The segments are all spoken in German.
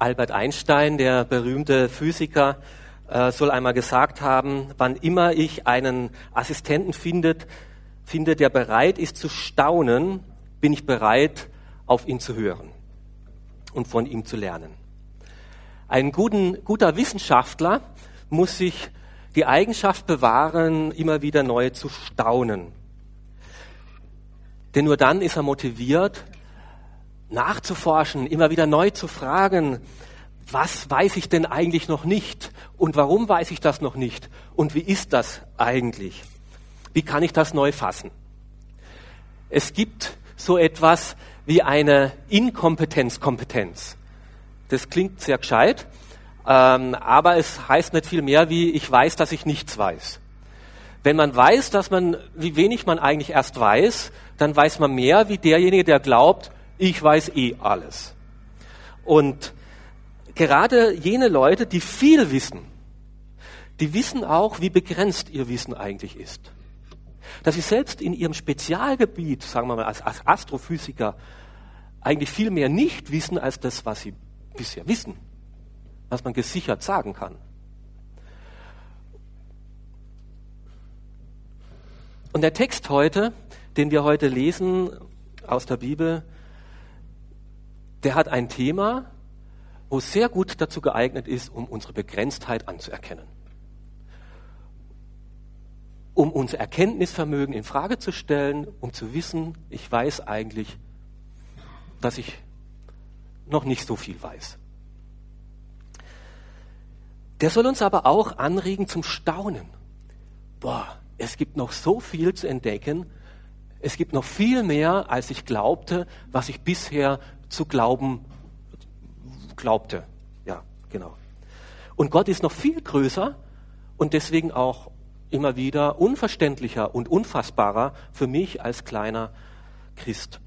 Albert Einstein, der berühmte Physiker, äh, soll einmal gesagt haben, wann immer ich einen Assistenten findet, finde, der bereit ist zu staunen, bin ich bereit, auf ihn zu hören und von ihm zu lernen. Ein guten, guter Wissenschaftler muss sich die Eigenschaft bewahren, immer wieder neu zu staunen. Denn nur dann ist er motiviert, nachzuforschen, immer wieder neu zu fragen, was weiß ich denn eigentlich noch nicht und warum weiß ich das noch nicht und wie ist das eigentlich? Wie kann ich das neu fassen? Es gibt so etwas wie eine Inkompetenzkompetenz. Das klingt sehr gescheit, ähm, aber es heißt nicht viel mehr wie ich weiß, dass ich nichts weiß. Wenn man weiß, dass man, wie wenig man eigentlich erst weiß, dann weiß man mehr wie derjenige, der glaubt, ich weiß eh alles. Und gerade jene Leute, die viel wissen, die wissen auch, wie begrenzt ihr Wissen eigentlich ist. Dass sie selbst in ihrem Spezialgebiet, sagen wir mal als, Astrophysiker, eigentlich viel mehr nicht wissen als das, was sie bisher wissen, was man gesichert sagen kann. Und der Text heute, den wir heute lesen aus der Bibel, der hat ein Thema, wo es sehr gut dazu geeignet ist, um unsere Begrenztheit anzuerkennen. Um unser Erkenntnisvermögen in Frage zu stellen, um zu wissen, ich weiß eigentlich, dass ich noch nicht so viel weiß. Der soll uns aber auch anregen zum Staunen. Boah, es gibt noch so viel zu entdecken. Es gibt noch viel mehr, als ich glaubte, was ich bisher zu glauben glaubte. Ja, genau. Und Gott ist noch viel größer und deswegen auch immer wieder unverständlicher und unfassbarer für mich als kleiner Christ.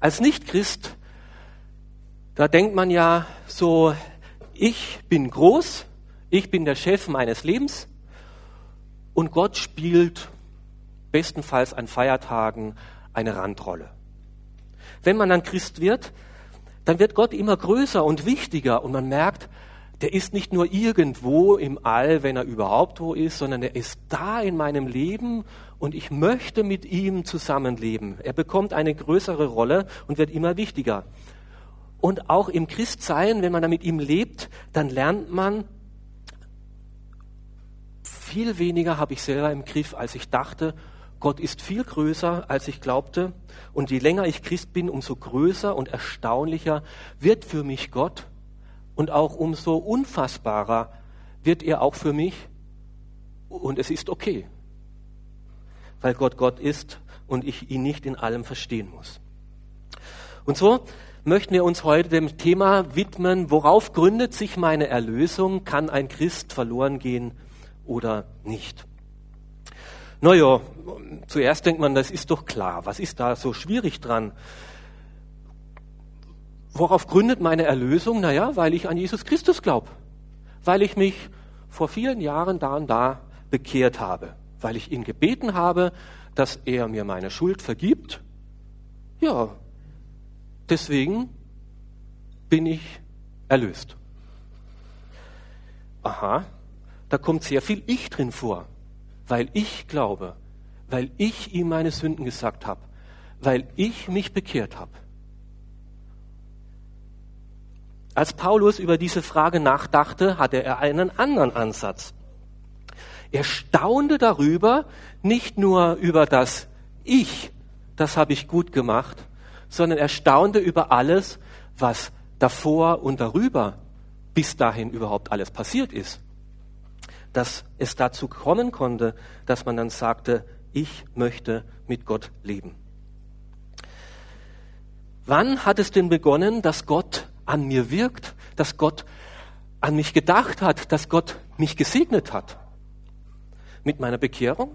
Als Nicht-Christ, da denkt man ja so, ich bin groß, ich bin der Chef meines Lebens und Gott spielt bestenfalls an Feiertagen eine Randrolle. Wenn man dann Christ wird, dann wird Gott immer größer und wichtiger und man merkt, der ist nicht nur irgendwo im All, wenn er überhaupt wo ist, sondern er ist da in meinem Leben und ich möchte mit ihm zusammenleben. Er bekommt eine größere Rolle und wird immer wichtiger. Und auch im Christsein, wenn man da mit ihm lebt, dann lernt man, viel weniger habe ich selber im Griff, als ich dachte Gott ist viel größer, als ich glaubte. Und je länger ich Christ bin, umso größer und erstaunlicher wird für mich Gott. Und auch umso unfassbarer wird er auch für mich. Und es ist okay, weil Gott Gott ist und ich ihn nicht in allem verstehen muss. Und so möchten wir uns heute dem Thema widmen, worauf gründet sich meine Erlösung? Kann ein Christ verloren gehen oder nicht? Naja, zuerst denkt man, das ist doch klar. Was ist da so schwierig dran? Worauf gründet meine Erlösung? Naja, weil ich an Jesus Christus glaube. Weil ich mich vor vielen Jahren da und da bekehrt habe. Weil ich ihn gebeten habe, dass er mir meine Schuld vergibt. Ja, deswegen bin ich erlöst. Aha, da kommt sehr viel Ich drin vor weil ich glaube, weil ich ihm meine Sünden gesagt habe, weil ich mich bekehrt habe. Als Paulus über diese Frage nachdachte, hatte er einen anderen Ansatz. Er staunte darüber, nicht nur über das Ich, das habe ich gut gemacht, sondern er staunte über alles, was davor und darüber bis dahin überhaupt alles passiert ist dass es dazu kommen konnte, dass man dann sagte, ich möchte mit Gott leben. Wann hat es denn begonnen, dass Gott an mir wirkt, dass Gott an mich gedacht hat, dass Gott mich gesegnet hat? Mit meiner Bekehrung?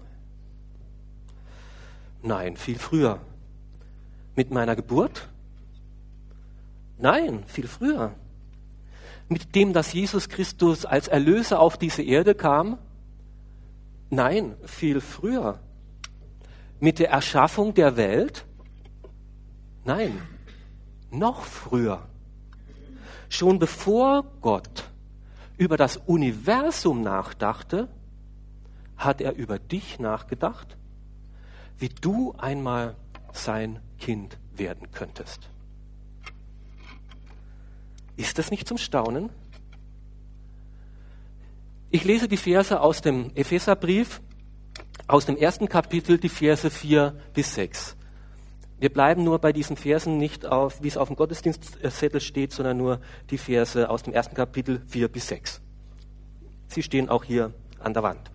Nein, viel früher. Mit meiner Geburt? Nein, viel früher mit dem, dass Jesus Christus als Erlöser auf diese Erde kam? Nein, viel früher. Mit der Erschaffung der Welt? Nein, noch früher. Schon bevor Gott über das Universum nachdachte, hat er über dich nachgedacht, wie du einmal sein Kind werden könntest. Ist das nicht zum Staunen? Ich lese die Verse aus dem Epheserbrief, aus dem ersten Kapitel, die Verse 4 bis 6. Wir bleiben nur bei diesen Versen nicht auf, wie es auf dem Gottesdienstzettel steht, sondern nur die Verse aus dem ersten Kapitel 4 bis 6. Sie stehen auch hier an der Wand.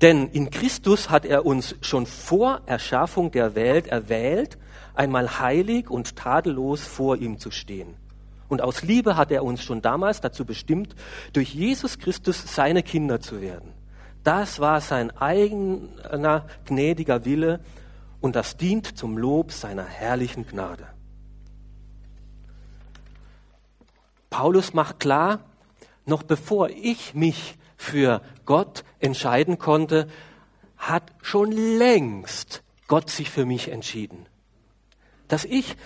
Denn in Christus hat er uns schon vor Erschaffung der Welt erwählt, einmal heilig und tadellos vor ihm zu stehen. Und aus Liebe hat er uns schon damals dazu bestimmt, durch Jesus Christus seine Kinder zu werden. Das war sein eigener gnädiger Wille und das dient zum Lob seiner herrlichen Gnade. Paulus macht klar, noch bevor ich mich für Gott entscheiden konnte, hat schon längst Gott sich für mich entschieden. Dass ich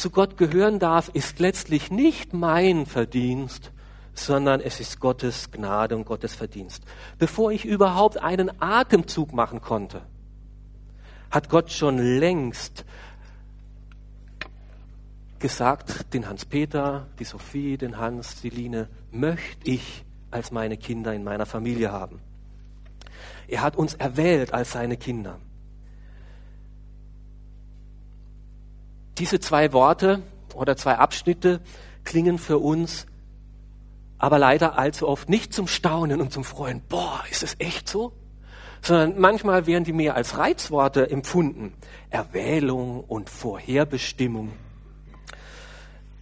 zu Gott gehören darf, ist letztlich nicht mein Verdienst, sondern es ist Gottes Gnade und Gottes Verdienst. Bevor ich überhaupt einen Atemzug machen konnte, hat Gott schon längst gesagt, den Hans-Peter, die Sophie, den Hans, die Line, möchte ich als meine Kinder in meiner Familie haben. Er hat uns erwählt als seine Kinder. Diese zwei Worte oder zwei Abschnitte klingen für uns aber leider allzu oft nicht zum Staunen und zum Freuen. Boah, ist es echt so? Sondern manchmal werden die mehr als Reizworte empfunden. Erwählung und Vorherbestimmung.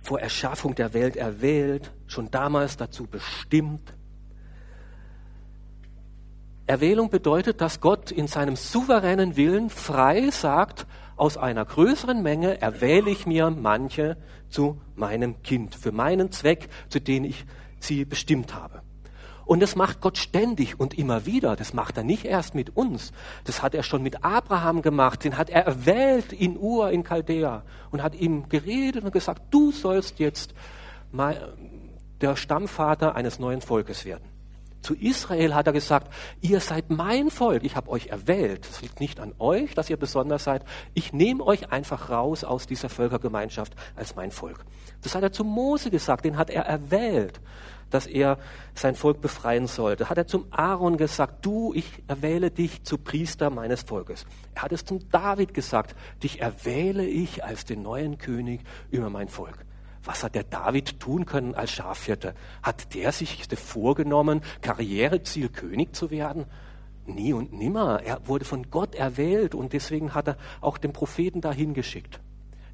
Vor Erschaffung der Welt erwählt, schon damals dazu bestimmt. Erwählung bedeutet, dass Gott in seinem souveränen Willen frei sagt, aus einer größeren Menge erwähle ich mir manche zu meinem Kind, für meinen Zweck, zu dem ich sie bestimmt habe. Und das macht Gott ständig und immer wieder. Das macht er nicht erst mit uns. Das hat er schon mit Abraham gemacht. Den hat er erwählt in Ur, in Chaldea und hat ihm geredet und gesagt, du sollst jetzt der Stammvater eines neuen Volkes werden. Zu Israel hat er gesagt, ihr seid mein Volk, ich habe euch erwählt. Es liegt nicht an euch, dass ihr besonders seid. Ich nehme euch einfach raus aus dieser Völkergemeinschaft als mein Volk. Das hat er zu Mose gesagt, den hat er erwählt, dass er sein Volk befreien sollte. Hat er zum Aaron gesagt, du, ich erwähle dich zu Priester meines Volkes. Er hat es zum David gesagt, dich erwähle ich als den neuen König über mein Volk. Was hat der David tun können als Schafhirte? Hat der sich vorgenommen, Karriereziel König zu werden? Nie und nimmer. Er wurde von Gott erwählt und deswegen hat er auch den Propheten dahin geschickt.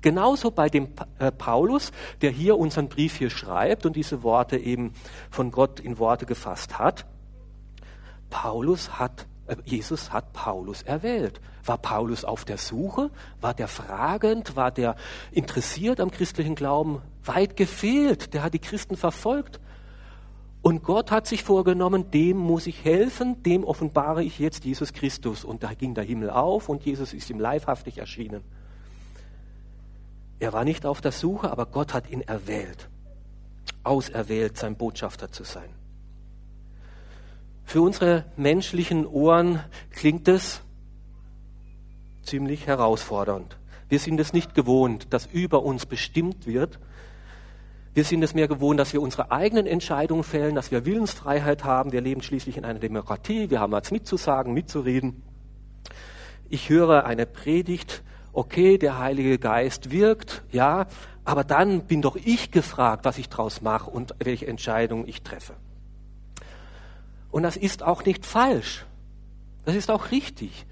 Genauso bei dem äh, Paulus, der hier unseren Brief hier schreibt und diese Worte eben von Gott in Worte gefasst hat. Paulus hat äh, Jesus hat Paulus erwählt. War Paulus auf der Suche? War der fragend? War der interessiert am christlichen Glauben? Weit gefehlt. Der hat die Christen verfolgt. Und Gott hat sich vorgenommen, dem muss ich helfen, dem offenbare ich jetzt Jesus Christus. Und da ging der Himmel auf und Jesus ist ihm leibhaftig erschienen. Er war nicht auf der Suche, aber Gott hat ihn erwählt, auserwählt, sein Botschafter zu sein. Für unsere menschlichen Ohren klingt es ziemlich herausfordernd. Wir sind es nicht gewohnt, dass über uns bestimmt wird. Wir sind es mehr gewohnt, dass wir unsere eigenen Entscheidungen fällen, dass wir Willensfreiheit haben. Wir leben schließlich in einer Demokratie. Wir haben was mitzusagen, mitzureden. Ich höre eine Predigt. Okay, der Heilige Geist wirkt, ja, aber dann bin doch ich gefragt, was ich daraus mache und welche Entscheidung ich treffe. Und das ist auch nicht falsch. Das ist auch richtig.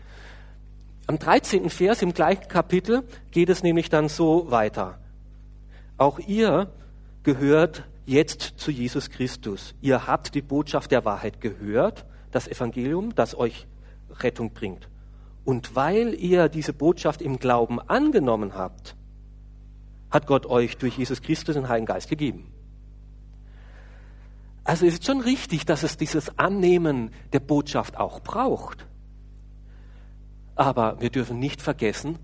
Am 13. Vers im gleichen Kapitel geht es nämlich dann so weiter. Auch ihr gehört jetzt zu Jesus Christus. Ihr habt die Botschaft der Wahrheit gehört, das Evangelium, das euch Rettung bringt. Und weil ihr diese Botschaft im Glauben angenommen habt, hat Gott euch durch Jesus Christus den Heiligen Geist gegeben. Also es ist schon richtig, dass es dieses Annehmen der Botschaft auch braucht. Aber wir dürfen nicht vergessen,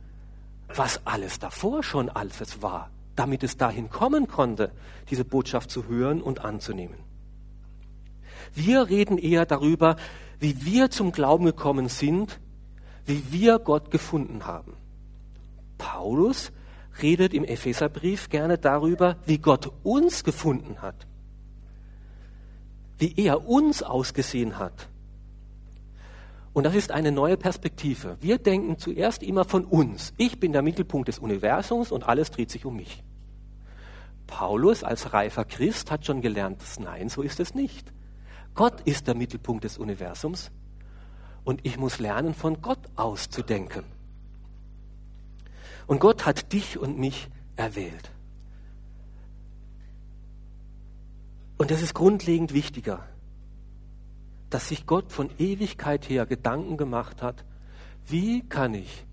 was alles davor schon alles war. damit es dahin kommen konnte, diese Botschaft zu hören und anzunehmen. Wir reden eher darüber, wie wir zum Glauben gekommen sind, wie wir Gott gefunden haben. Paulus redet im Epheserbrief gerne darüber, wie Gott uns gefunden hat, wie er uns ausgesehen hat. Und das ist eine neue Perspektive. Wir denken zuerst immer von uns. Ich bin der Mittelpunkt des Universums und alles dreht sich um mich. Paulus als reifer Christ hat schon gelernt, dass nein, so ist es nicht. Gott ist der Mittelpunkt des Universums und ich muss lernen, von Gott auszudenken. Und Gott hat dich und mich erwählt. Und das ist grundlegend wichtiger, dass sich Gott von Ewigkeit her Gedanken gemacht hat, wie kann ich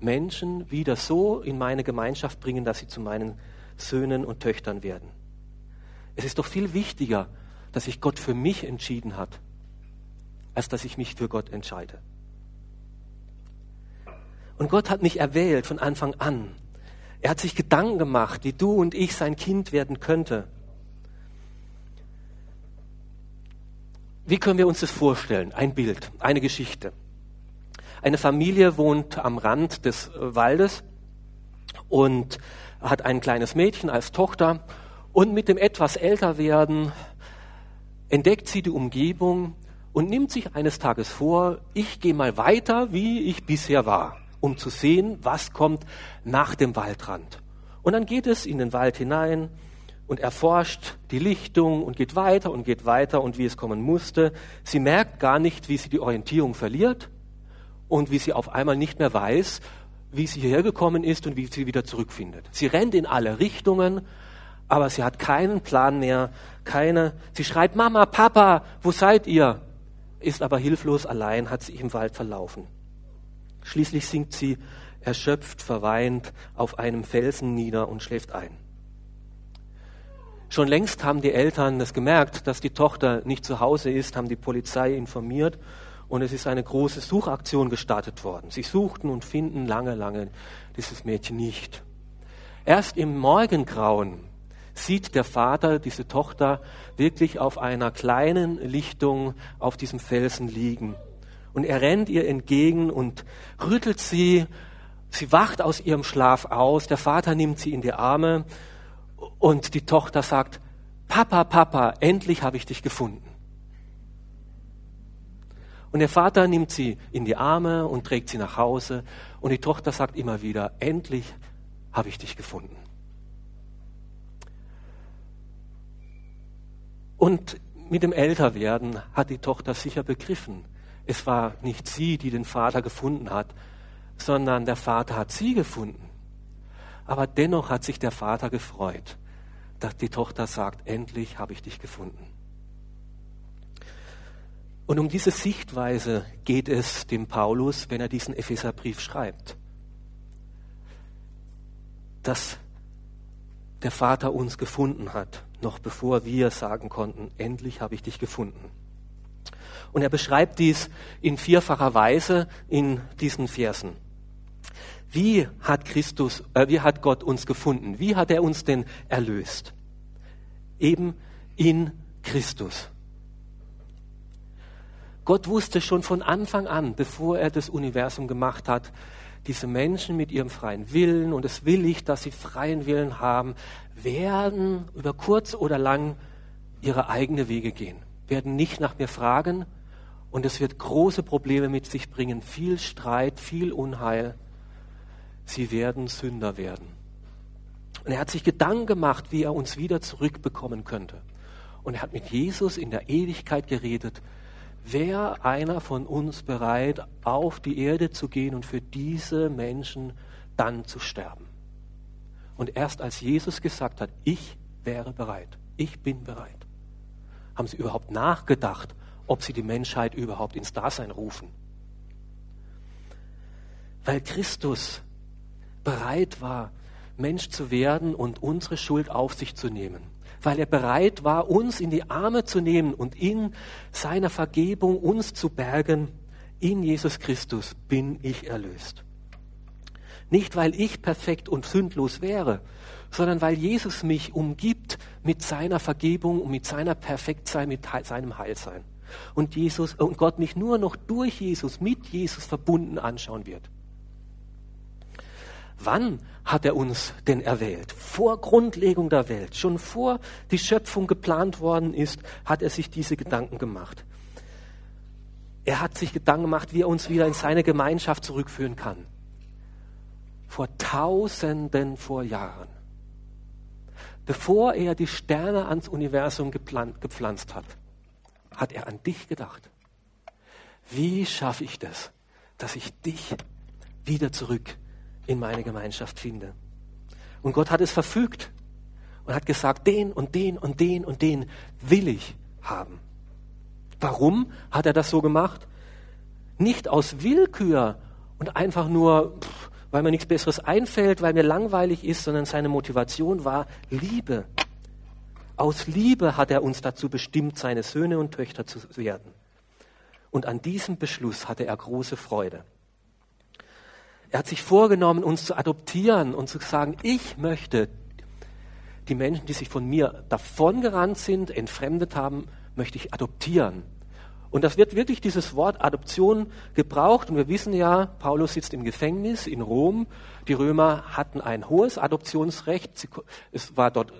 Menschen wieder so in meine Gemeinschaft bringen, dass sie zu meinen Söhnen und Töchtern werden. Es ist doch viel wichtiger, dass sich Gott für mich entschieden hat, als dass ich mich für Gott entscheide. Und Gott hat mich erwählt von Anfang an. Er hat sich Gedanken gemacht, wie du und ich sein Kind werden könnte. Wie können wir uns das vorstellen? Ein Bild, eine Geschichte. Eine Familie wohnt am Rand des äh, Waldes und hat ein kleines Mädchen als Tochter und mit dem etwas älter werden entdeckt sie die Umgebung und nimmt sich eines Tages vor, ich gehe mal weiter, wie ich bisher war um zu sehen, was kommt nach dem Waldrand. Und dann geht es in den Wald hinein und erforscht die Lichtung und geht weiter und geht weiter und wie es kommen musste. Sie merkt gar nicht, wie sie die Orientierung verliert und wie sie auf einmal nicht mehr weiß, wie sie hierher gekommen ist und wie sie wieder zurückfindet. Sie rennt in alle Richtungen, aber sie hat keinen Plan mehr, keine. Sie schreit Mama, Papa, wo seid ihr? Ist aber hilflos allein, hat sich im Wald verlaufen. Schließlich sinkt sie erschöpft, verweint auf einem Felsen nieder und schläft ein. Schon längst haben die Eltern es gemerkt, dass die Tochter nicht zu Hause ist, haben die Polizei informiert und es ist eine große Suchaktion gestartet worden. Sie suchten und finden lange, lange dieses Mädchen nicht. Erst im Morgengrauen sieht der Vater diese Tochter wirklich auf einer kleinen Lichtung auf diesem Felsen liegen. Und er rennt ihr entgegen und rüttelt sie. Sie wacht aus ihrem Schlaf aus. Der Vater nimmt sie in die Arme und die Tochter sagt, Papa, Papa, endlich habe ich dich gefunden. Und der Vater nimmt sie in die Arme und trägt sie nach Hause. Und die Tochter sagt immer wieder, endlich habe ich dich gefunden. Und mit dem Älterwerden hat die Tochter sicher begriffen, es war nicht sie, die den Vater gefunden hat, sondern der Vater hat sie gefunden. Aber dennoch hat sich der Vater gefreut, dass die Tochter sagt, endlich habe ich dich gefunden. Und um diese Sichtweise geht es dem Paulus, wenn er diesen Epheserbrief schreibt. Dass der Vater uns gefunden hat, noch bevor wir sagen konnten, endlich habe ich dich gefunden. Und er beschreibt dies in vierfacher Weise in diesen Versen. Wie hat Christus, äh, wie hat Gott uns gefunden? Wie hat er uns denn erlöst? Eben in Christus. Gott wusste schon von Anfang an, bevor er das Universum gemacht hat, diese Menschen mit ihrem freien Willen, und es will ich, dass sie freien Willen haben, werden über kurz oder lang ihre eigene Wege gehen, werden nicht nach mir fragen, und es wird große Probleme mit sich bringen, viel Streit, viel Unheil. Sie werden Sünder werden. Und er hat sich Gedanken gemacht, wie er uns wieder zurückbekommen könnte. Und er hat mit Jesus in der Ewigkeit geredet. Wäre einer von uns bereit, auf die Erde zu gehen und für diese Menschen dann zu sterben? Und erst als Jesus gesagt hat, ich wäre bereit, ich bin bereit, haben sie überhaupt nachgedacht, ob sie die Menschheit überhaupt ins Dasein rufen. Weil Christus bereit war, Mensch zu werden und unsere Schuld auf sich zu nehmen. Weil er bereit war, uns in die Arme zu nehmen und in seiner Vergebung uns zu bergen. In Jesus Christus bin ich erlöst. Nicht, weil ich perfekt und sündlos wäre, sondern weil Jesus mich umgibt mit seiner Vergebung und mit seiner Perfektsein, mit seinem Heilsein. Und Jesus, und Gott mich nur noch durch Jesus, mit Jesus verbunden anschauen wird. Wann hat er uns denn erwählt? Vor Grundlegung der Welt, schon vor die Schöpfung geplant worden ist, hat er sich diese Gedanken gemacht. Er hat sich Gedanken gemacht, wie er uns wieder in seine Gemeinschaft zurückführen kann. Vor Tausenden vor Jahren. Bevor er die Sterne ans Universum gepflanzt hat, hat er an dich gedacht. Wie schaffe ich das, dass ich dich wieder zurück in meine Gemeinschaft finde. Und Gott hat es verfügt und hat gesagt, den und den und den und den will ich haben. Warum hat er das so gemacht? Nicht aus Willkür und einfach nur, weil mir nichts Besseres einfällt, weil mir langweilig ist, sondern seine Motivation war Liebe. Aus Liebe hat er uns dazu bestimmt, seine Söhne und Töchter zu werden. Und an diesem Beschluss hatte er große Freude. Er hat sich vorgenommen, uns zu adoptieren und zu sagen, ich möchte die Menschen, die sich von mir davongerannt sind, entfremdet haben, möchte ich adoptieren. Und das wird wirklich dieses Wort Adoption gebraucht. Und wir wissen ja, Paulus sitzt im Gefängnis in Rom. Die Römer hatten ein hohes Adoptionsrecht. Es war dort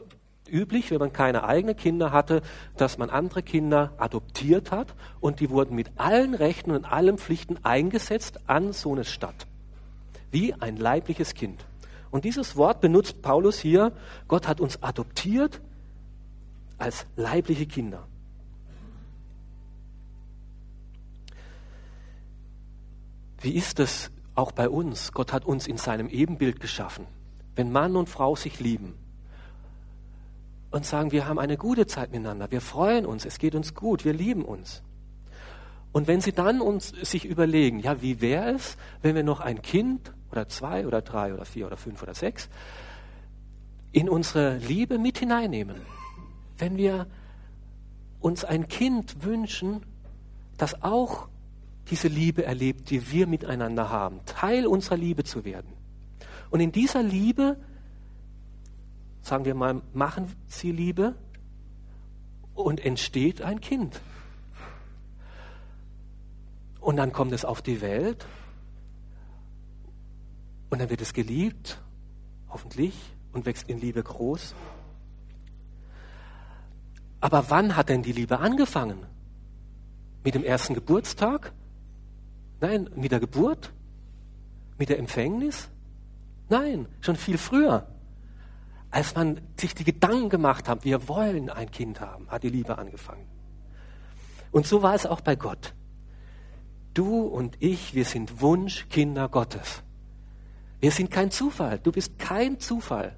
üblich, wenn man keine eigenen Kinder hatte, dass man andere Kinder adoptiert hat. Und die wurden mit allen Rechten und allen Pflichten eingesetzt an so eine Stadt wie ein leibliches Kind. Und dieses Wort benutzt Paulus hier. Gott hat uns adoptiert als leibliche Kinder. Wie ist es auch bei uns? Gott hat uns in seinem Ebenbild geschaffen. Wenn Mann und Frau sich lieben und sagen, wir haben eine gute Zeit miteinander, wir freuen uns, es geht uns gut, wir lieben uns. Und wenn Sie dann uns sich überlegen, ja, wie wäre es, wenn wir noch ein Kind oder zwei oder drei oder vier oder fünf oder sechs in unsere Liebe mit hineinnehmen. Wenn wir uns ein Kind wünschen, das auch diese Liebe erlebt, die wir miteinander haben, Teil unserer Liebe zu werden. Und in dieser Liebe, sagen wir mal, machen sie Liebe und entsteht ein Kind. Und dann kommt es auf die Welt und dann wird es geliebt, hoffentlich, und wächst in Liebe groß. Aber wann hat denn die Liebe angefangen? Mit dem ersten Geburtstag? Nein, mit der Geburt? Mit der Empfängnis? Nein, schon viel früher. Als man sich die Gedanken gemacht hat, wir wollen ein Kind haben, hat die Liebe angefangen. Und so war es auch bei Gott. Du und ich, wir sind Wunschkinder Gottes. Wir sind kein Zufall. Du bist kein Zufall.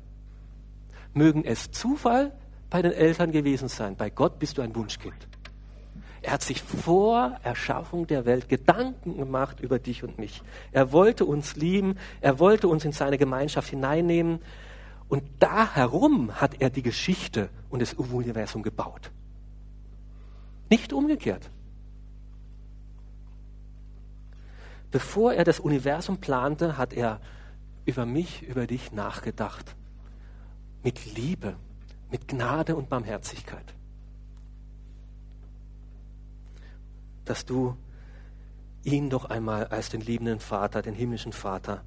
Mögen es Zufall bei den Eltern gewesen sein. Bei Gott bist du ein Wunschkind. Er hat sich vor Erschaffung der Welt Gedanken gemacht über dich und mich. Er wollte uns lieben. Er wollte uns in seine Gemeinschaft hineinnehmen. Und da herum hat er die Geschichte und das Universum gebaut. Nicht umgekehrt. Bevor er das Universum plante, hat er über mich, über dich nachgedacht. Mit Liebe, mit Gnade und Barmherzigkeit. Dass du ihn doch einmal als den liebenden Vater, den himmlischen Vater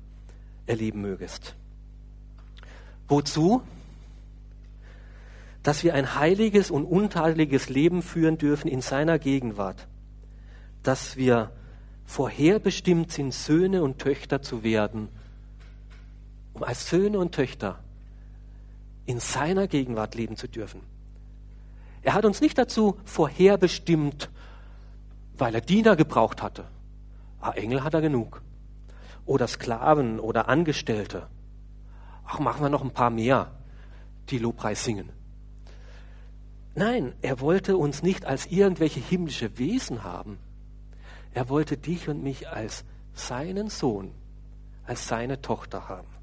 erleben mögest. Wozu? Dass wir ein heiliges und untadeliges Leben führen dürfen in seiner Gegenwart. Dass wir vorherbestimmt sind, Söhne und Töchter zu werden um als Söhne und Töchter in seiner Gegenwart leben zu dürfen. Er hat uns nicht dazu vorherbestimmt, weil er Diener gebraucht hatte. Ah, Engel hat er genug. Oder Sklaven oder Angestellte. Ach, machen wir noch ein paar mehr, die Lobpreis singen. Nein, er wollte uns nicht als irgendwelche himmlische Wesen haben. Er wollte dich und mich als seinen Sohn, als seine Tochter haben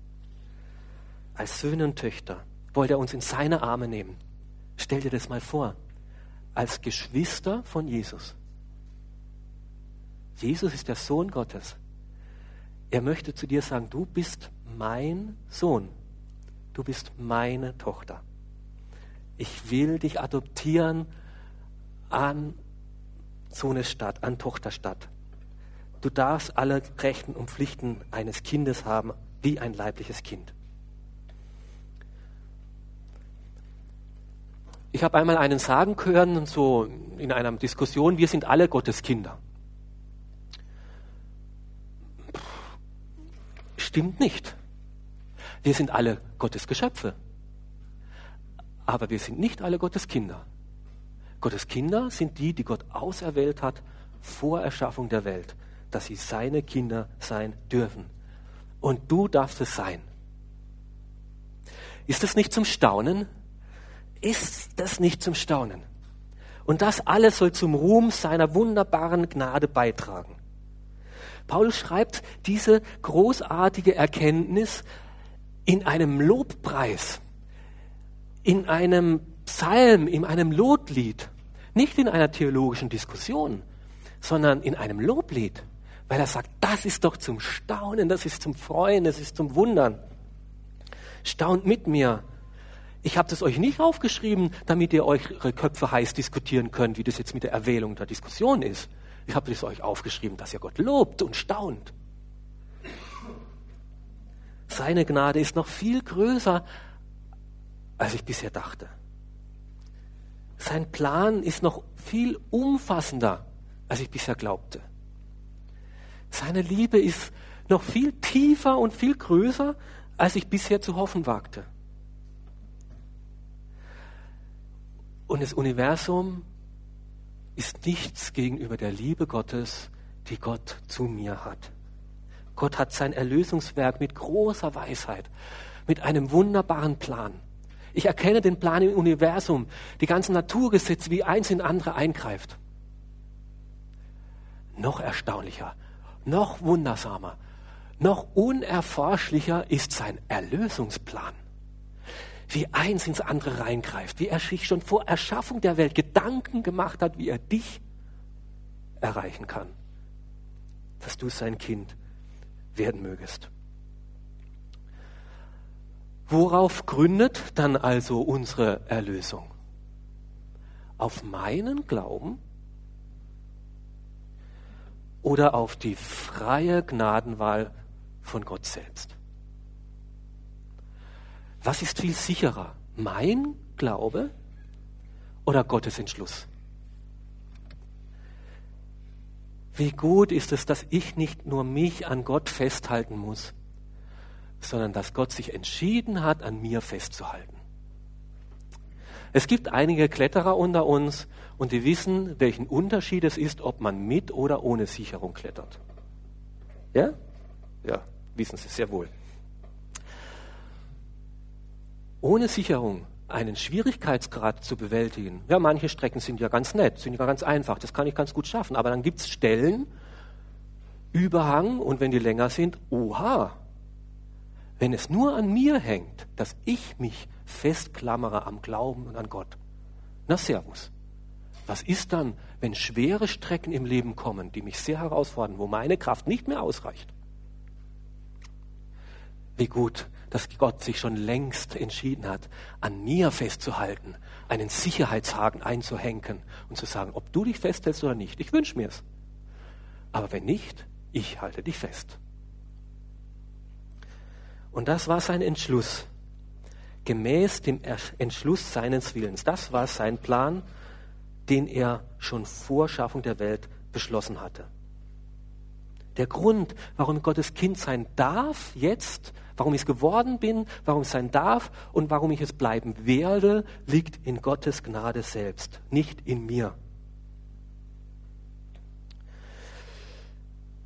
als Söhne und Töchter, wollte er uns in seine Arme nehmen. Stell dir das mal vor, als Geschwister von Jesus. Jesus ist der Sohn Gottes. Er möchte zu dir sagen, du bist mein Sohn, du bist meine Tochter. Ich will dich adoptieren an Sohnesstadt, an Tochterstadt. Du darfst alle Rechten und Pflichten eines Kindes haben, wie ein leibliches Kind. Ich habe einmal einen sagen hören, so in einer Diskussion, wir sind alle Gottes Kinder. Stimmt nicht. Wir sind alle Gottes Geschöpfe. Aber wir sind nicht alle Gottes Kinder. Gottes Kinder sind die, die Gott auserwählt hat vor Erschaffung der Welt, dass sie seine Kinder sein dürfen. Und du darfst es sein. Ist das nicht zum Staunen? Ist das nicht zum Staunen? Und das alles soll zum Ruhm seiner wunderbaren Gnade beitragen. Paulus schreibt diese großartige Erkenntnis in einem Lobpreis, in einem Psalm, in einem Lotlied, nicht in einer theologischen Diskussion, sondern in einem Loblied, weil er sagt, das ist doch zum Staunen, das ist zum Freuen, das ist zum Wundern. Staunt mit mir, ich habe das euch nicht aufgeschrieben, damit ihr eure Köpfe heiß diskutieren könnt, wie das jetzt mit der Erwählung der Diskussion ist. Ich habe das euch aufgeschrieben, dass ihr Gott lobt und staunt. Seine Gnade ist noch viel größer, als ich bisher dachte. Sein Plan ist noch viel umfassender, als ich bisher glaubte. Seine Liebe ist noch viel tiefer und viel größer, als ich bisher zu hoffen wagte. Und das Universum ist nichts gegenüber der Liebe Gottes, die Gott zu mir hat. Gott hat sein Erlösungswerk mit großer Weisheit, mit einem wunderbaren Plan. Ich erkenne den Plan im Universum, die ganzen Naturgesetze, wie eins in andere eingreift. Noch erstaunlicher, noch wundersamer, noch unerforschlicher ist sein Erlösungsplan wie eins ins andere reingreift, wie er sich schon vor Erschaffung der Welt Gedanken gemacht hat, wie er dich erreichen kann, dass du sein Kind werden mögest. Worauf gründet dann also unsere Erlösung? Auf meinen Glauben oder auf die freie Gnadenwahl von Gott selbst? Was ist viel sicherer? Mein Glaube oder Gottes Entschluss? Wie gut ist es, dass ich nicht nur mich an Gott festhalten muss, sondern dass Gott sich entschieden hat, an mir festzuhalten. Es gibt einige Kletterer unter uns und die wissen, welchen Unterschied es ist, ob man mit oder ohne Sicherung klettert. Ja? Ja, wissen Sie sehr wohl ohne Sicherung einen Schwierigkeitsgrad zu bewältigen. Ja, manche Strecken sind ja ganz nett, sind ja ganz einfach, das kann ich ganz gut schaffen. Aber dann gibt es Stellen, Überhang und wenn die länger sind, oha, wenn es nur an mir hängt, dass ich mich festklammere am Glauben und an Gott. Na servus. Was ist dann, wenn schwere Strecken im Leben kommen, die mich sehr herausfordern, wo meine Kraft nicht mehr ausreicht? Wie gut, dass Gott sich schon längst entschieden hat, an mir festzuhalten, einen Sicherheitshaken einzuhängen und zu sagen, ob du dich festhältst oder nicht. Ich wünsche mir es. Aber wenn nicht, ich halte dich fest. Und das war sein Entschluss. Gemäß dem Entschluss seines Willens. Das war sein Plan, den er schon vor Schaffung der Welt beschlossen hatte. Der Grund, warum Gottes Kind sein darf jetzt, warum ich es geworden bin, warum ich sein darf und warum ich es bleiben werde, liegt in Gottes Gnade selbst, nicht in mir.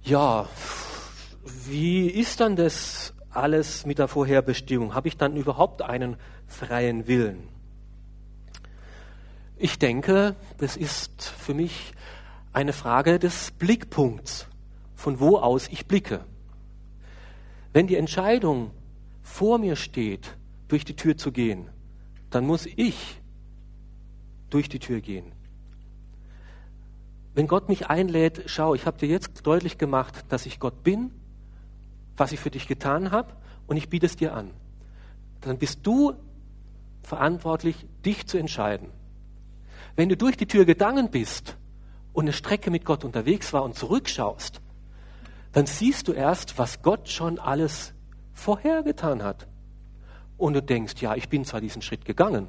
Ja, wie ist dann das alles mit der Vorherbestimmung? Habe ich dann überhaupt einen freien Willen? Ich denke, das ist für mich eine Frage des Blickpunkts von wo aus ich blicke. Wenn die Entscheidung vor mir steht, durch die Tür zu gehen, dann muss ich durch die Tür gehen. Wenn Gott mich einlädt, schau, ich habe dir jetzt deutlich gemacht, dass ich Gott bin was ich für dich getan habe, und ich biete es dir an. Dann bist du verantwortlich, dich zu entscheiden. Wenn du durch die Tür gegangen bist und eine Strecke mit Gott unterwegs war und zurückschaust, dann siehst du erst, was Gott schon alles vorher getan hat. Und du denkst, ja, ich bin zwar diesen Schritt gegangen,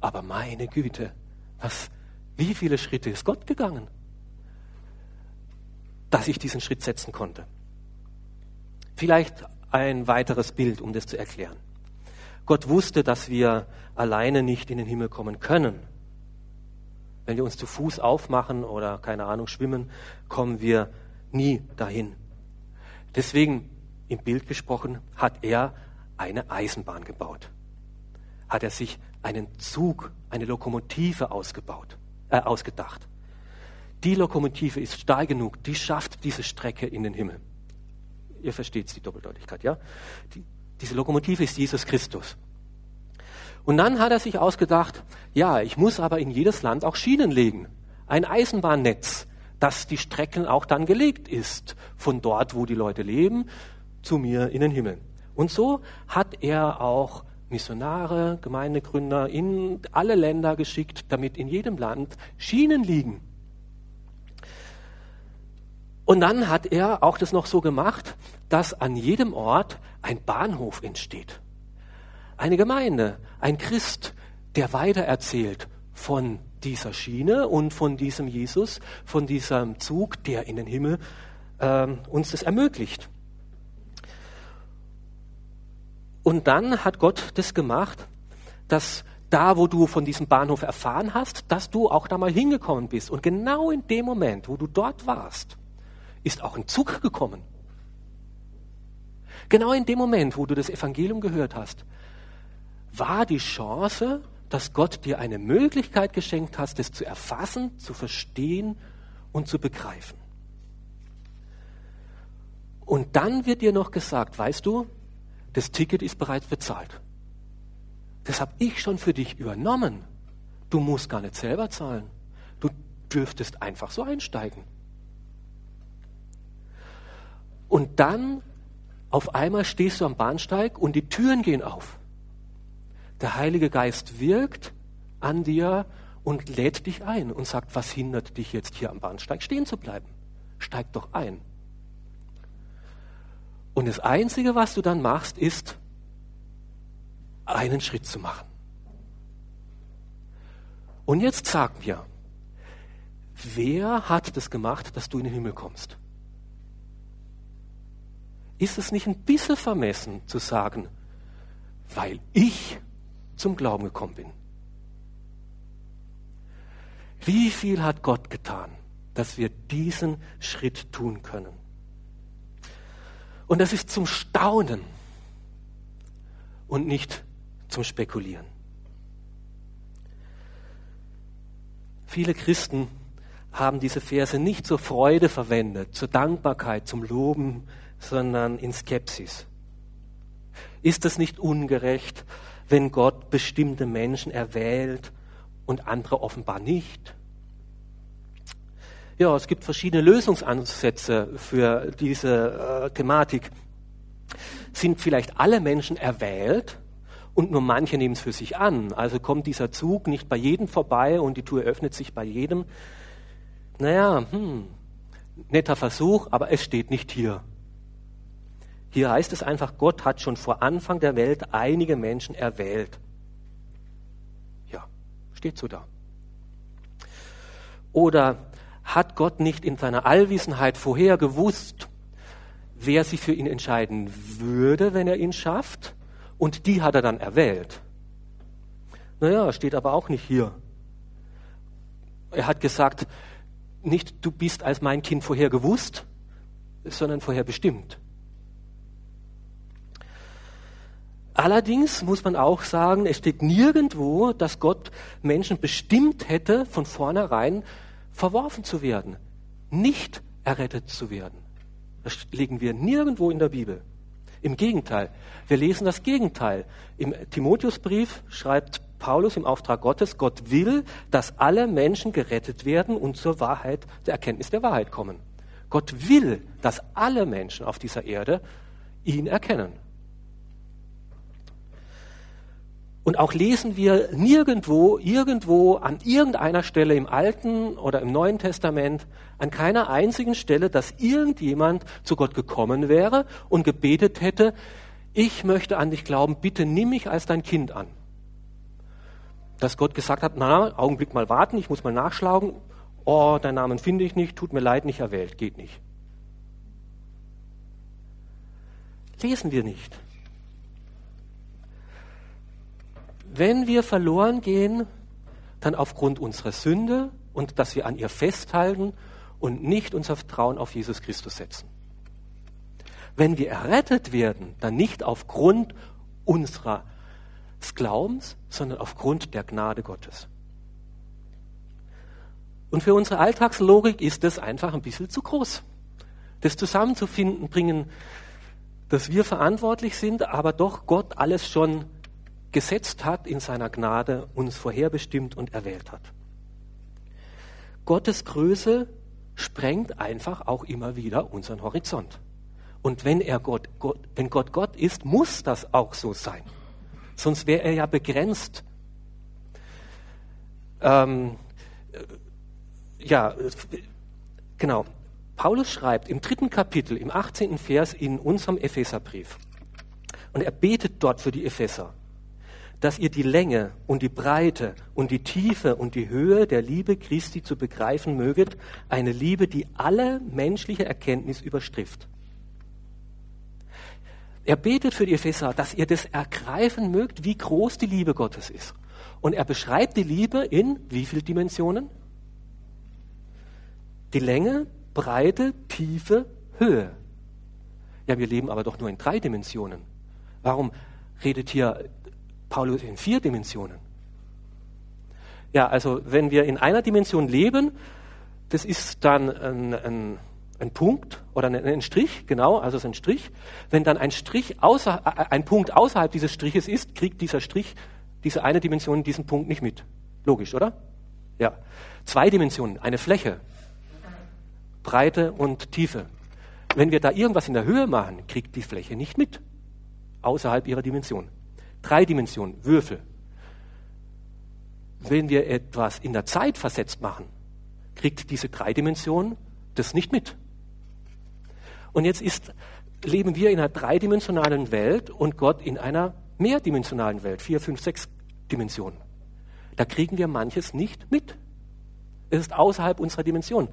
aber meine Güte, was, wie viele Schritte ist Gott gegangen, dass ich diesen Schritt setzen konnte? Vielleicht ein weiteres Bild, um das zu erklären. Gott wusste, dass wir alleine nicht in den Himmel kommen können. Wenn wir uns zu Fuß aufmachen oder keine Ahnung schwimmen, kommen wir nie dahin. Deswegen, im Bild gesprochen, hat er eine Eisenbahn gebaut. Hat er sich einen Zug, eine Lokomotive ausgebaut, äh, ausgedacht. Die Lokomotive ist stark genug, die schafft diese Strecke in den Himmel. Ihr versteht die Doppeldeutigkeit, ja? Die, diese Lokomotive ist Jesus Christus. Und dann hat er sich ausgedacht, ja, ich muss aber in jedes Land auch Schienen legen. Ein Eisenbahnnetz, dass die Strecken auch dann gelegt ist. Von dort, wo die Leute leben, zu mir in den Himmel. Und so hat er auch Missionare, Gemeindegründer in alle Länder geschickt, damit in jedem Land Schienen liegen. Und dann hat er auch das noch so gemacht, dass an jedem Ort ein Bahnhof entsteht. Eine Gemeinde, ein Christ, der weitererzählt von dieser Schiene und von diesem Jesus, von diesem Zug, der in den Himmel äh, uns das ermöglicht. Und dann hat Gott das gemacht, dass da, wo du von diesem Bahnhof erfahren hast, dass du auch da mal hingekommen bist. Und genau in dem Moment, wo du dort warst, ist auch ein Zug gekommen. Genau in dem Moment, wo du das Evangelium gehört hast, war die Chance, dass Gott dir eine Möglichkeit geschenkt hat, das zu erfassen, zu verstehen und zu begreifen. Und dann wird dir noch gesagt, weißt du, das Ticket ist bereits bezahlt. Das habe ich schon für dich übernommen. Du musst gar nicht selber zahlen. Du dürftest einfach so einsteigen. Und dann auf einmal stehst du am Bahnsteig und die Türen gehen auf. Der Heilige Geist wirkt an dir und lädt dich ein und sagt, was hindert dich jetzt hier am Bahnsteig stehen zu bleiben? Steig doch ein. Und das Einzige, was du dann machst, ist, einen Schritt zu machen. Und jetzt sag mir, wer hat das gemacht, dass du in den Himmel kommst? Ist es nicht ein bisschen vermessen zu sagen, weil ich zum Glauben gekommen bin? Wie viel hat Gott getan, dass wir diesen Schritt tun können? Und das ist zum Staunen und nicht zum Spekulieren. Viele Christen haben diese Verse nicht zur Freude verwendet, zur Dankbarkeit, zum Loben, sondern in Skepsis. Ist es nicht ungerecht, wenn Gott bestimmte Menschen erwählt und andere offenbar nicht? Ja, es gibt verschiedene Lösungsansätze für diese äh, Thematik. Sind vielleicht alle Menschen erwählt und nur manche nehmen es für sich an? Also kommt dieser Zug nicht bei jedem vorbei und die Tour öffnet sich bei jedem? Naja, hm, netter Versuch, aber es steht nicht hier. Hier heißt es einfach, Gott hat schon vor Anfang der Welt einige Menschen erwählt. Ja, steht so da. Oder hat Gott nicht in seiner Allwissenheit vorher gewusst, wer sich für ihn entscheiden würde, wenn er ihn schafft? Und die hat er dann erwählt. Naja, steht aber auch nicht hier. Er hat gesagt, nicht du bist als mein Kind vorher gewusst, sondern vorher bestimmt. Allerdings muss man auch sagen, es steht nirgendwo, dass Gott Menschen bestimmt hätte, von vornherein verworfen zu werden, nicht errettet zu werden. Das legen wir nirgendwo in der Bibel. Im Gegenteil, wir lesen das Gegenteil. Im Timotheusbrief schreibt Paulus im Auftrag Gottes, Gott will, dass alle Menschen gerettet werden und zur Wahrheit, der Erkenntnis der Wahrheit kommen. Gott will, dass alle Menschen auf dieser Erde ihn erkennen. Und auch lesen wir nirgendwo, irgendwo, an irgendeiner Stelle im Alten oder im Neuen Testament, an keiner einzigen Stelle, dass irgendjemand zu Gott gekommen wäre und gebetet hätte, ich möchte an dich glauben, bitte nimm mich als dein Kind an. Dass Gott gesagt hat, na, Augenblick mal warten, ich muss mal nachschlagen, oh, deinen Namen finde ich nicht, tut mir leid, nicht erwählt, geht nicht. Lesen wir nicht. Wenn wir verloren gehen, dann aufgrund unserer Sünde und dass wir an ihr festhalten und nicht unser Vertrauen auf Jesus Christus setzen. Wenn wir errettet werden, dann nicht aufgrund unseres Glaubens, sondern aufgrund der Gnade Gottes. Und für unsere Alltagslogik ist das einfach ein bisschen zu groß. Das zusammenzufinden, bringen, dass wir verantwortlich sind, aber doch Gott alles schon gesetzt hat in seiner Gnade, uns vorherbestimmt und erwählt hat. Gottes Größe sprengt einfach auch immer wieder unseren Horizont. Und wenn er Gott, Gott, wenn Gott Gott ist, muss das auch so sein. Sonst wäre er ja begrenzt. Ähm, ja, genau. Paulus schreibt im dritten Kapitel, im 18. Vers in unserem Epheserbrief. Und er betet dort für die Epheser dass ihr die Länge und die Breite und die Tiefe und die Höhe der Liebe Christi zu begreifen möget, eine Liebe, die alle menschliche Erkenntnis überstrifft. Er betet für die Epheser, dass ihr das ergreifen mögt, wie groß die Liebe Gottes ist. Und er beschreibt die Liebe in wie viele Dimensionen? Die Länge, Breite, Tiefe, Höhe. Ja, wir leben aber doch nur in drei Dimensionen. Warum redet hier Paulus in vier Dimensionen. Ja, also wenn wir in einer Dimension leben, das ist dann ein, ein, ein Punkt oder ein, Strich, genau, also ein Strich. Wenn dann ein Strich außer, äh, ein Punkt außerhalb dieses Striches ist, kriegt dieser Strich, diese eine Dimension diesen Punkt nicht mit. Logisch, oder? Ja. Zwei Dimensionen, eine Fläche, Breite und Tiefe. Wenn wir da irgendwas in der Höhe machen, kriegt die Fläche nicht mit, außerhalb ihrer Dimension. Drei Dimensionen, Würfel. Wenn wir etwas in der Zeit versetzt machen, kriegt diese drei Dimensionen das nicht mit. Und jetzt ist, leben wir in einer dreidimensionalen Welt und Gott in einer mehrdimensionalen Welt, vier, fünf, sechs Dimensionen. Da kriegen wir manches nicht mit. Es ist außerhalb unserer Dimension.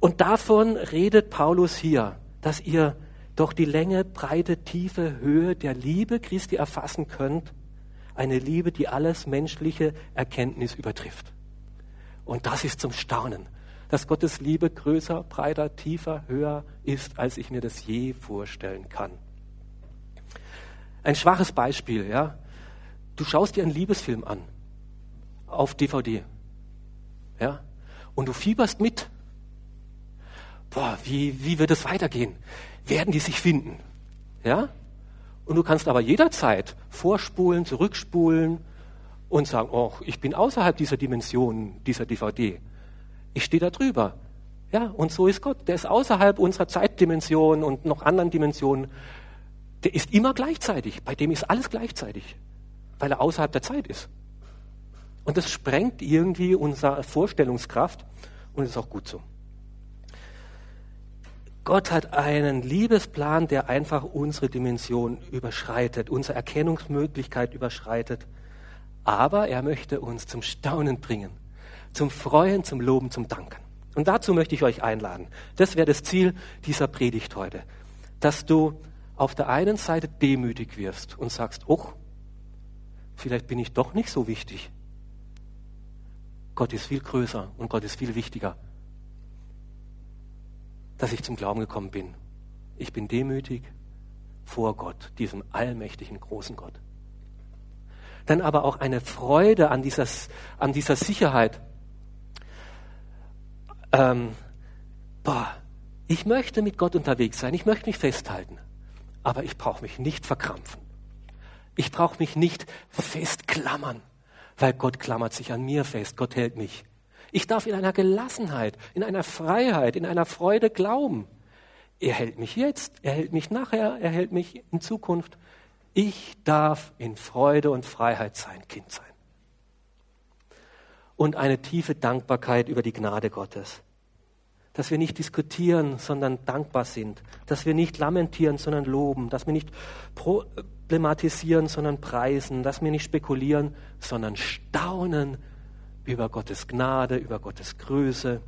Und davon redet Paulus hier, dass ihr doch die Länge, Breite, Tiefe, Höhe der Liebe Christi erfassen könnt, eine Liebe, die alles menschliche Erkenntnis übertrifft. Und das ist zum Staunen, dass Gottes Liebe größer, breiter, tiefer, höher ist, als ich mir das je vorstellen kann. Ein schwaches Beispiel, ja. Du schaust dir einen Liebesfilm an auf DVD, ja, und du fieberst mit. Boah, wie, wie wird es weitergehen? Werden die sich finden. Ja? Und du kannst aber jederzeit vorspulen, zurückspulen und sagen, oh, ich bin außerhalb dieser Dimension, dieser DVD. Ich stehe da drüber. Ja, und so ist Gott. Der ist außerhalb unserer Zeitdimension und noch anderen Dimensionen. Der ist immer gleichzeitig. Bei dem ist alles gleichzeitig, weil er außerhalb der Zeit ist. Und das sprengt irgendwie unsere Vorstellungskraft und ist auch gut so. Gott hat einen Liebesplan, der einfach unsere Dimension überschreitet, unsere Erkennungsmöglichkeit überschreitet. Aber er möchte uns zum Staunen bringen, zum Freuen, zum Loben, zum Danken. Und dazu möchte ich euch einladen. Das wäre das Ziel dieser Predigt heute, dass du auf der einen Seite demütig wirst und sagst, oh, vielleicht bin ich doch nicht so wichtig. Gott ist viel größer und Gott ist viel wichtiger dass ich zum Glauben gekommen bin. Ich bin demütig vor Gott, diesem allmächtigen großen Gott. Dann aber auch eine Freude an dieser, an dieser Sicherheit. Ähm, boah, ich möchte mit Gott unterwegs sein, ich möchte mich festhalten, aber ich brauche mich nicht verkrampfen. Ich brauche mich nicht festklammern, weil Gott klammert sich an mir fest, Gott hält mich. Ich darf in einer Gelassenheit, in einer Freiheit, in einer Freude glauben. Er hält mich jetzt, er hält mich nachher, er hält mich in Zukunft. Ich darf in Freude und Freiheit sein Kind sein. Und eine tiefe Dankbarkeit über die Gnade Gottes. Dass wir nicht diskutieren, sondern dankbar sind. Dass wir nicht lamentieren, sondern loben. Dass wir nicht problematisieren, sondern preisen. Dass wir nicht spekulieren, sondern staunen über Gottes Gnade, über Gottes Größe,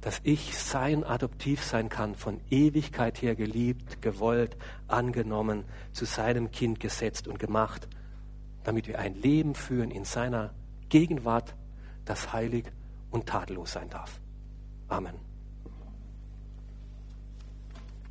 dass ich sein Adoptiv sein kann, von Ewigkeit her geliebt, gewollt, angenommen, zu seinem Kind gesetzt und gemacht, damit wir ein Leben führen in seiner Gegenwart, das heilig und tadellos sein darf. Amen.